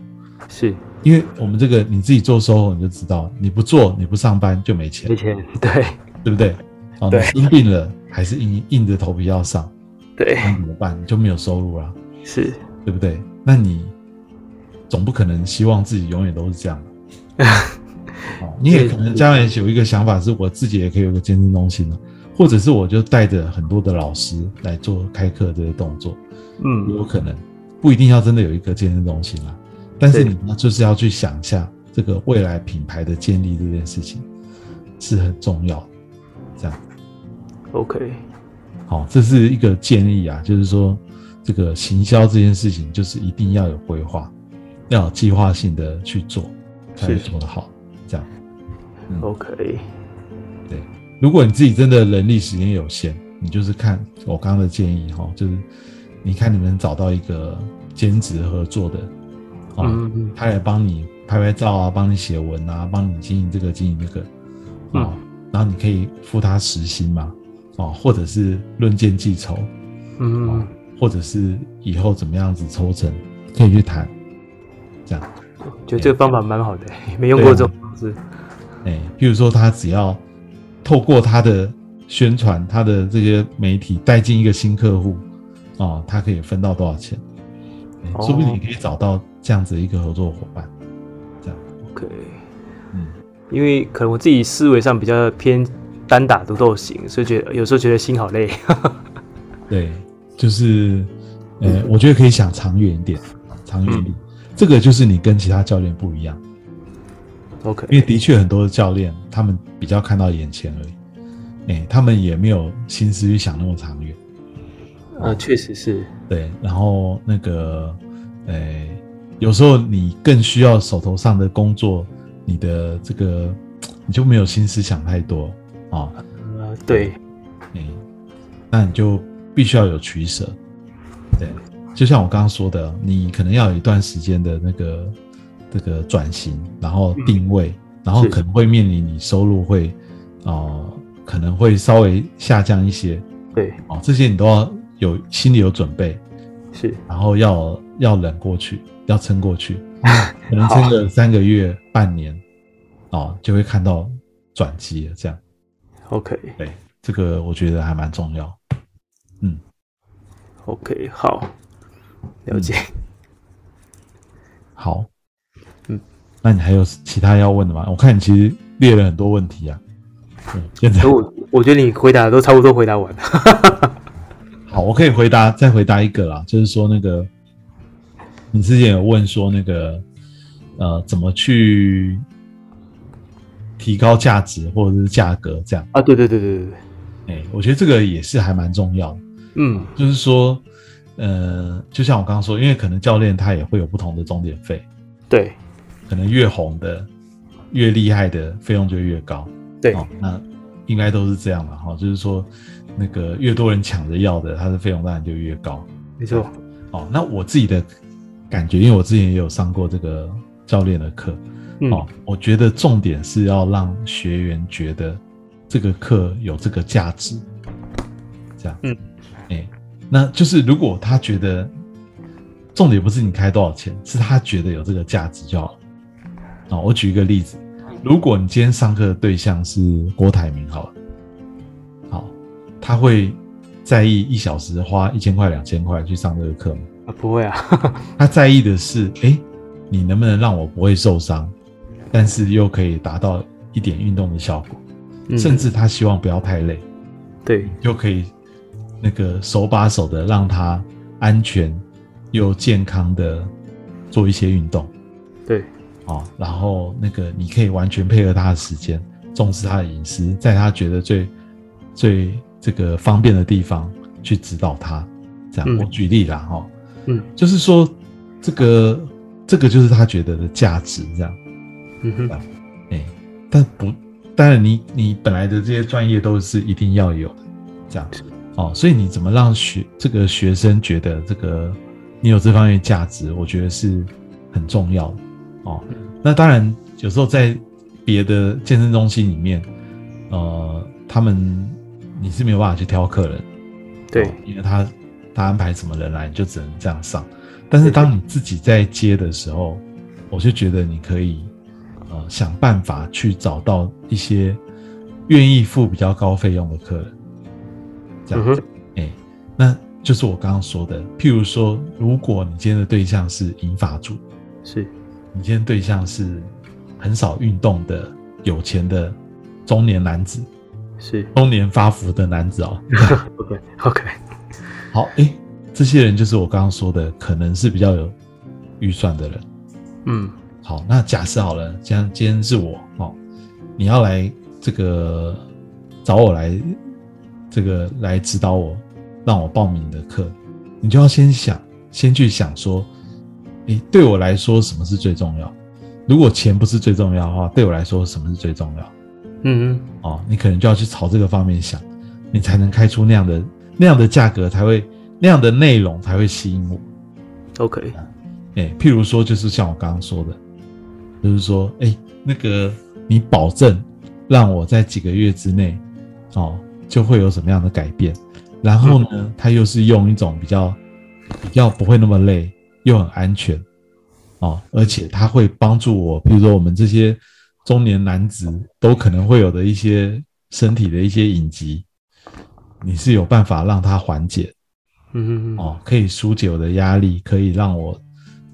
是
因为我们这个你自己做 SOHO 你就知道，你不做你不上班就没钱
没，钱，对。
对不对？哦，你
对。
生病了还是硬硬着头皮要上，
对。
那怎么办？你就没有收入啦，
是，
对不对？那你总不可能希望自己永远都是这样。你也可能将来有一个想法，是我自己也可以有个健身中心了，或者是我就带着很多的老师来做开课这个动作，
嗯。
有可能不一定要真的有一个健身中心啦，但是你呢就是要去想一下这个未来品牌的建立这件事情是很重要的，这样。
，OK
好，这是一个建议啊，就是说这个行销这件事情，就是一定要有规划，要有计划性的去做，才做得好。这样
，OK
对。如果你自己真的人力时间有限，你就是看我刚刚的建议哈，就是你看你能找到一个兼职合作的，啊、
嗯嗯
他也帮你拍拍照啊，帮你写文啊，帮你经营这个经营那个，啊、
嗯
然后你可以付他时薪嘛，啊，或者是论件计酬，
嗯，
或者是以后怎么样子抽成，可以去谈，这样，
觉得这个方法蛮好的，没用过这种方式。
哎，譬如说他只要透过他的宣传，他的这些媒体带进一个新客户，哦，他可以分到多少钱？说不定你可以找到这样子一个合作伙伴，这样
，OK，
嗯，
因为可能我自己思维上比较偏单打独斗型，所以觉得有时候觉得心好累。
对，就是，呃，我觉得可以想长远一点，长远一点，这个就是你跟其他教练不一样。
OK，
因为的确很多的教练，他们比较看到眼前而已，哎，他们也没有心思去想那么长远，
呃，确实是，
对。然后那个，呃，有时候你更需要手头上的工作，你的这个 你就没有心思想太多啊，
呃，对，
哎，那你就必须要有取舍，对。就像我刚刚说的，你可能要有一段时间的那个这个转型，然后定位，然后可能会面临你收入会哦、可能会稍微下降一些。
对，
哦，这些你都要有心里有准备。
是。
然后要要忍过去，要撑过去，可能撑个三个月、半年，哦，就会看到转机了。这样
，OK
对，这个我觉得还蛮重要。嗯
，OK 好，了解。
好，
嗯，
那你还有其他要问的吗？我看你其实列了很多问题啊。嗯，现在
可我我觉得你回答的都差不多回答完了。
好，我可以回答再回答一个啦，就是说那个你之前有问说那个呃怎么去提高价值或者是价格这样，
啊，对对对对对对，
哎、我觉得这个也是还蛮重要的，
嗯，
就是说呃，就像我刚刚说，因为可能教练他也会有不同的终点费，
对。
可能越红的越厉害的费用就越高，
对。
哦，那应该都是这样的哈、就是说那个越多人抢着要的，它的费用当然就越高。
没错，
哦，那我自己的感觉，因为我之前也有上过这个教练的课，
嗯。
哦，我觉得重点是要让学员觉得这个课有这个价值，这样，
嗯，
哎，那就是如果他觉得重点不是你开多少钱，是他觉得有这个价值就好了。哦，我举一个例子，如果你今天上课的对象是郭台铭，好了，好，他会在意一小时花一千块、两千块去上这个课吗？
啊不会啊，
他在意的是，哎，你能不能让我不会受伤，但是又可以达到一点运动的效果，
嗯。
甚至他希望不要太累，
对。
又可以那个手把手的让他安全又健康的做一些运动。
对。
哦，然后那个你可以完全配合他的时间，重视他的隐私，在他觉得最最这个方便的地方去指导他，这样、
嗯。
我举例啦哈、哦，
嗯。
就是说这个这个就是他觉得的价值，这样，
嗯哼。
哎，但不，当然你你本来的这些专业都是一定要有的，这样。子，哦，所以你怎么让学这个学生觉得这个你有这方面价值，我觉得是很重要的，哦，
嗯。
那当然有时候在别的健身中心里面，呃，他们你是没有办法去挑客人，
对。
哦因为他他安排什么人来，你就只能这样上。但是当你自己在接的时候，我就觉得你可以呃想办法去找到一些愿意付比较高费用的客人，这样，
嗯哼。
哎、那就是我刚刚说的，譬如说，如果你今天的对象是银发族，
是。
你今天对象是很少运动的有钱的中年男子，
是。
中年发福的男子哦，
OK OK
好，诶，这些人就是我刚刚说的，可能是比较有预算的人。
嗯
好，那假设好了，今天今天是我哦，你要来这个找我来这个来指导我，让我报名的课，你就要先想，先去想说，诶，对我来说什么是最重要？如果钱不是最重要的话，对我来说什么是最重要？
嗯嗯
哦，你可能就要去朝这个方面想，你才能开出那样的那样的价格，才会那样的内容才会吸引我。
哼 OK
哎，譬如说，就是像我刚刚说的，就是说，哎，那个你保证让我在几个月之内，哦，就会有什么样的改变，然后呢，他又是用一种比较比较不会那么累，又很安全，哦，而且他会帮助我，譬如说我们这些中年男子都可能会有的一些身体的一些隐疾，你是有办法让它缓解。
嗯哼哼
哦，可以疏解我的压力，可以让我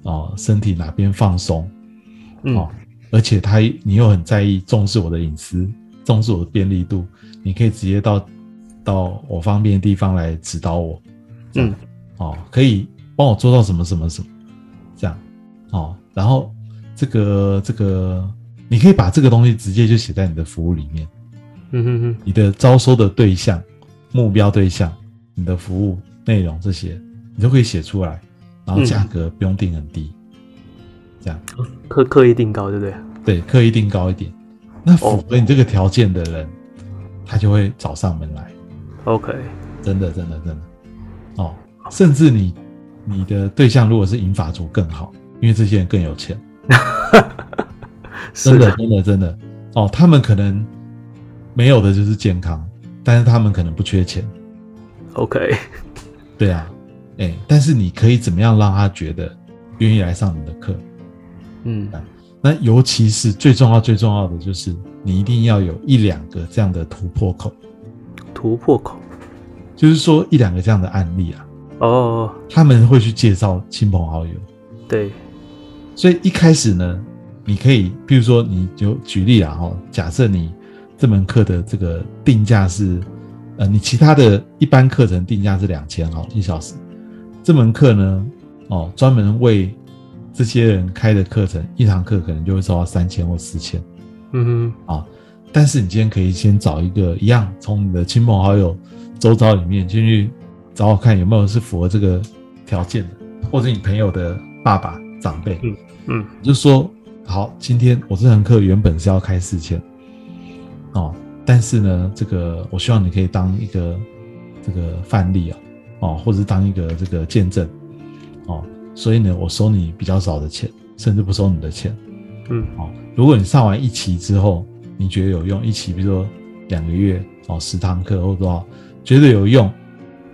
哦身体哪边放松。哦
嗯，
而且他你又很在意重视我的隐私，重视我的便利度，你可以直接到到我方便的地方来指导我，
嗯。
哦，可以帮我做到什么什么什么，这样。哦，然后这个这个你可以把这个东西直接就写在你的服务里面，
嗯哼哼
你的招收的对象、目标对象、你的服务内容这些，你都可以写出来，然后价格不用定很低，这样
刻刻意定高对不对？
对，刻意定高一点。那符合你这个条件的人，他就会找上门来
，OK
真的，真的，真的。哦，甚至你你的对象如果是银发族更好，因为这些人更有钱，
是
真的，真的，真的。哦，他们可能没有的就是健康，但是他们可能不缺钱。
OK
对啊，哎，但是你可以怎么样让他觉得愿意来上你的课？
嗯
那尤其是最重要、最重要的就是，你一定要有一两个这样的突破口，
突破口
就是说一两个这样的案例啊，
哦，
他们会去介绍亲朋好友。
对，
所以一开始呢，你可以，比如说，你就举例啊，哈，假设你这门课的这个定价是，呃，你其他的一般课程定价是两千哦一小时，这门课呢，哦，专门为这些人开的课程，一堂课可能就会收到三千或四千。
嗯哼。
啊。但是你今天可以先找一个一样，从你的亲朋好友周遭里面进去找找看有没有是符合这个条件的，或者你朋友的爸爸长辈，
嗯嗯。
就说好，今天我这堂课原本是要开四千，哦，但是呢，这个我希望你可以当一个这个范例啊，哦，或者是当一个这个见证，哦，所以呢，我收你比较少的钱，甚至不收你的钱，
嗯。
哦，如果你上完一期之后，你觉得有用，一期比如说两个月哦，十堂课或多少，觉得有用，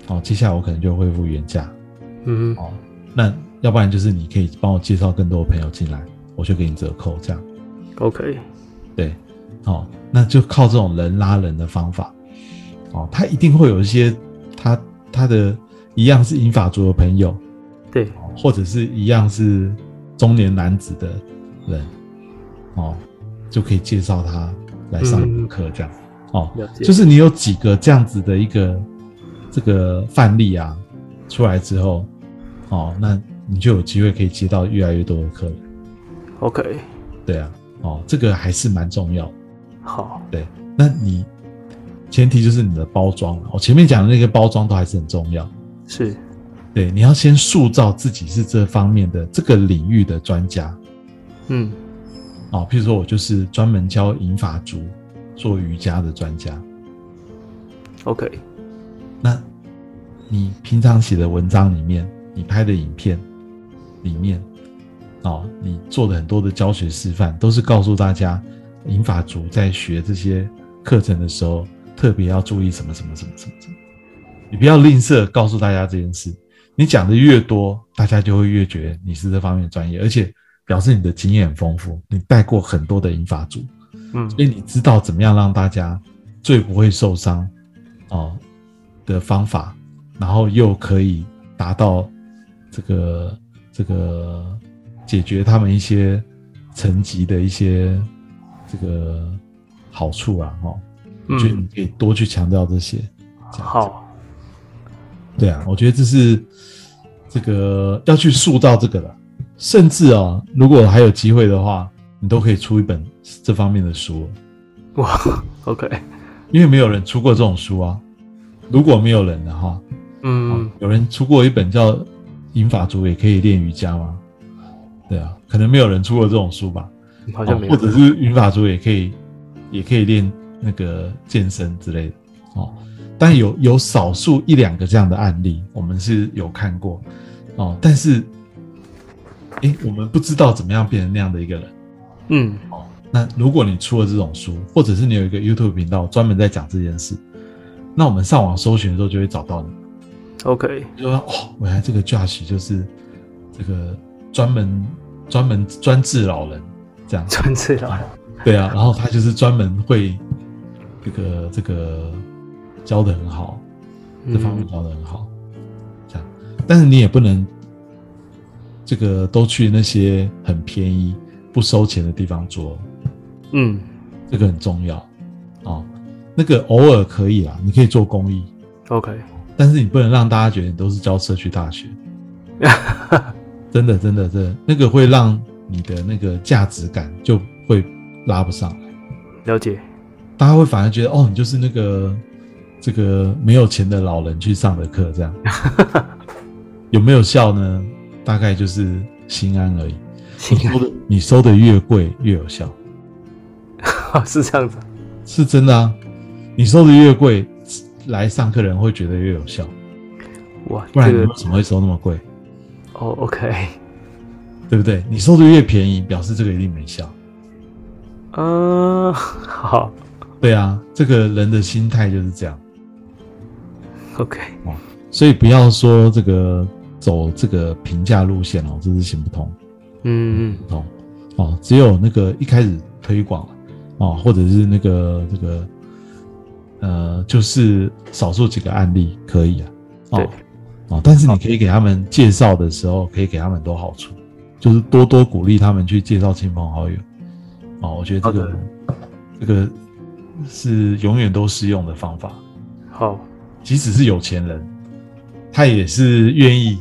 哦，接下来我可能就恢复原价，
嗯。
哦，那要不然就是你可以帮我介绍更多的朋友进来，我就给你折扣，这样
，OK，
对，哦，那就靠这种人拉人的方法，哦，他一定会有一些他他的一样是银发族的朋友，
对，
哦或者是一样是中年男子的人，哦，就可以介绍他来上课，这样，哦，就是你有几个这样子的一个这个范例啊出来之后，哦，那你就有机会可以接到越来越多的客人。
OK，
对啊，哦，这个还是蛮重要的。
好，
对，那你前提就是你的包装了。我前面讲的那个包装都还是很重要。
是，
对，你要先塑造自己是这方面的这个领域的专家。
嗯
哦，譬如说我就是专门教银发族做瑜伽的专家。
，OK，
那你平常写的文章里面，你拍的影片里面，哦，你做的很多的教学示范，都是告诉大家，银发族在学这些课程的时候，特别要注意什么什么什么什么什么。你不要吝啬告诉大家这件事，你讲的越多，大家就会越觉得你是这方面专业，而且表示你的经验很丰富，你带过很多的银发族，
嗯
所以你知道怎么样让大家最不会受伤哦的方法，然后又可以达到这个这个解决他们一些层级的一些这个好处啊，哈、哦，我觉得你
嗯，
可以多去强调这些。这样
好，
对啊，我觉得这是这个要去塑造这个了，甚至啊，如果还有机会的话，你都可以出一本这方面的书，
哇，OK，
因为没有人出过这种书啊。如果没有人的话，
嗯，
有人出过一本叫《银法族也可以练瑜伽》吗？对啊，可能没有人出过这种书吧。
好像没有
哦或，者是云法族也可以，也可以练那个健身之类的哦。但有有少数一两个这样的案例，我们是有看过哦。但是，诶，我们不知道怎么样变成那样的一个人。
嗯哦
那如果你出了这种书，或者是你有一个 YouTube 频道专门在讲这件事，那我们上网搜寻的时候就会找到你。
，OK，
就说哦，原来这个 Josh 就是这个专门专门专治老人这样。
专治了，
对啊，然后他就是专门会这个这个教的很好，这方面
嗯
教的很好，这样。但是你也不能这个都去那些很便宜不收钱的地方做，
嗯
这个很重要哦。那个偶尔可以啊，你可以做公益
，，OK，
但是你不能让大家觉得你都是教社区大学。真的，真的，真的，那个会让你的那个价值感就会拉不上来。
了解，
大家会反而觉得哦，你就是那个这个没有钱的老人去上的课，这样 有没有效呢？大概就是心安而已。
行
你收的你收的越贵越有效，
是这样子，
是真的啊。你收的越贵，来上课的人会觉得越有效，
哇，
不然
这个
你为什么会收那么贵？
哦，OK，
对不对？你收的越便宜，表示这个一定没效。
嗯，好
对啊，这个人的心态就是这样。
，OK，
所以不要说这个走这个平价路线哦，这是行不通，
嗯
不通哦。只有那个一开始推广哦，或者是那个这个呃，就是少数几个案例可以啊，哦
对
哦，但是你可以给他们介绍的时候，可以给他们很多好处，就是多多鼓励他们去介绍亲朋好友。哦，我觉得这个这个是永远都适用的方法。
好，
即使是有钱人，他也是愿意，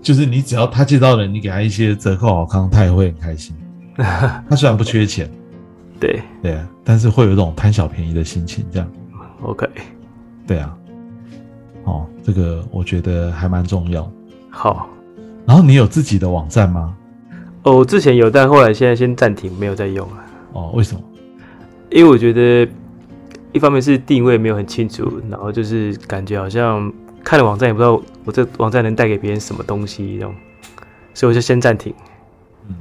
就是你只要他介绍人，你给他一些折扣好康，他也会很开心。他虽然不缺钱，
对
对啊，但是会有一种贪小便宜的心情，这样
，，OK，
对啊。哦，这个我觉得还蛮重要。
好。
然后你有自己的网站吗？
哦，我之前有，但后来现在先暂停，没有再用了，
哦，为什么？
因为我觉得一方面是定位没有很清楚，然后就是感觉好像看了网站也不知道我这网站能带给别人什么东西，这种，所以我就先暂停。
嗯，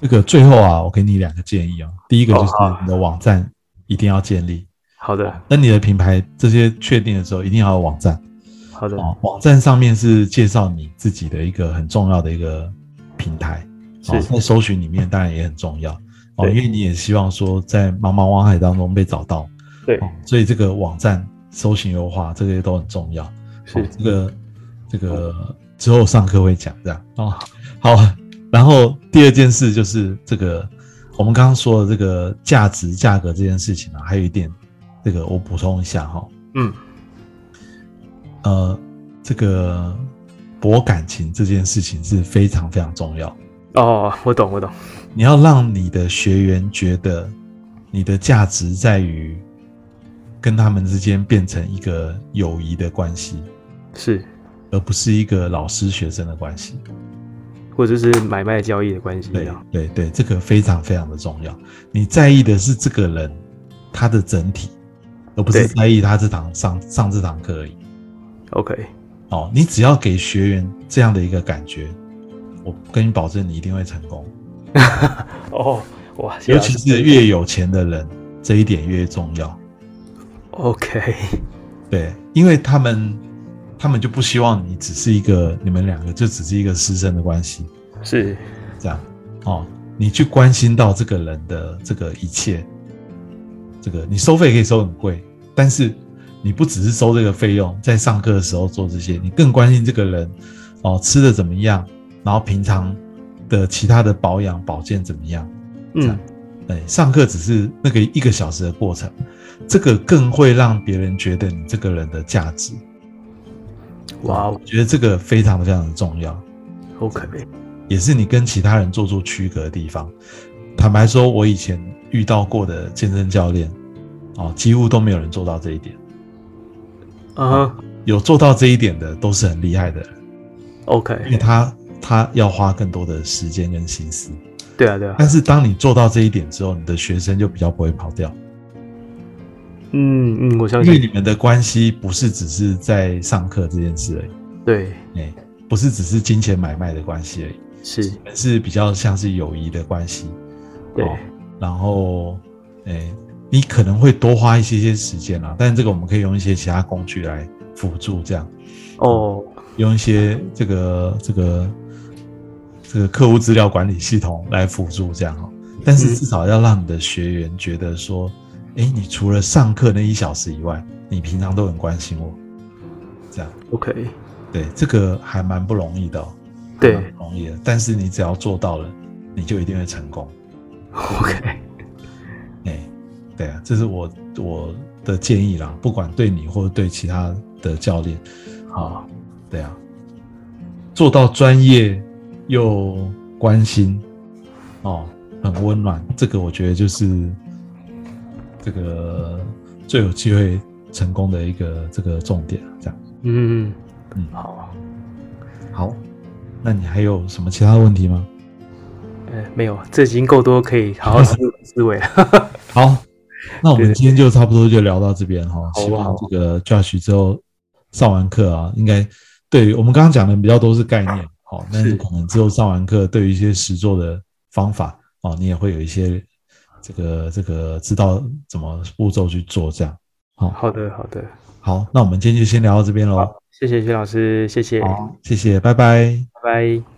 这个最后啊，我给你两个建议啊。第一个就是你的网站一定要建立，
好的，
那你的品牌这些确定的时候，一定要有网站。
好的，
哦，网站上面是介绍你自己的一个很重要的一个平台，哦，
是
在搜寻里面当然也很重要哦，因为你也希望说在茫茫网海当中被找到，
对，
哦，所以这个网站搜寻优化这些都很重要。
是
哦、这个这个之后上课会讲这样哦。好，然后第二件事就是这个我们刚刚说的这个价值价格这件事情啊，还有一点这个我补充一下哈、
嗯，
呃，这个博感情这件事情是非常非常重要。
哦，我懂，我懂，
你要让你的学员觉得你的价值在于跟他们之间变成一个友谊的关系，
是，
而不是一个老师学生的关系。
或者是买卖交易的关系，
对
样，
对对，这个非常非常的重要。你在意的是这个人他的整体，而不是在意他这堂上上这堂课而已。
OK，
哦，你只要给学员这样的一个感觉，我跟你保证，你一定会成功。
哦，哇，谢谢
尤其是越有钱的人，这一点越重要。
OK，
对，因为他们他们就不希望你只是一个你们两个就只是一个师生的关系，
是，
这样哦，你去关心到这个人的这个一切，这个你收费可以收很贵，但是你不只是收这个费用，在上课的时候做这些，你更关心这个人哦吃的怎么样，然后平常的其他的保养保健怎么样。
嗯，
对，上课只是那个一个小时的过程，这个更会让别人觉得你这个人的价值。
哇哦。
我觉得这个非常非常的重要
，，OK，
也是你跟其他人做出区隔的地方。坦白说，我以前遇到过的健身教练，哦，几乎都没有人做到这一点。
嗯哼
有做到这一点的，都是很厉害的人，因为
，OK，
他他要花更多的时间跟心思。
对啊，对啊，
但是当你做到这一点之后，你的学生就比较不会跑掉。
嗯嗯，我相信，
因为你们的关系不是只是在上课这件事而已，
对，
哎，不是只是金钱买卖的关系而已，
是，
你们是比较像是友谊的关系。
对，
哦然后，哎，你可能会多花一些些时间啦，但这个我们可以用一些其他工具来辅助，这样。
哦，
用一些这个这个这个客户资料管理系统来辅助，这样哦。但是
嗯
至少要让你的学员觉得说，哎，你除了上课那一小时以外，你平常都很关心我，这样。
OK，
对，这个还蛮不容易的、哦，
对
不容易的。但是你只要做到了，你就一定会成功。
OK，
哎，对啊，这是我我的建议啦，不管对你或者对其他的教练，
好，
对啊，做到专业又关心，哦，很温暖，这个我觉得就是这个最有机会成功的一个这个重点，这样。
嗯，
嗯
好，
好，那你还有什么其他问题吗？
呃，没有，这已经够多，可以好好思思维了。
好，那我们今天就差不多就聊到这边哈。
好
希望这个 Josh 之后上完课啊，应该对我们刚刚讲的比较都是概念，好，但是
是
可能之后上完课，对于一些实做的方法哦，你也会有一些这个这个知道怎么步骤去做这样。好，
好的，好的，
好，那我们今天就先聊到这边喽。
谢谢徐老师，谢谢，
谢谢，拜拜。
拜。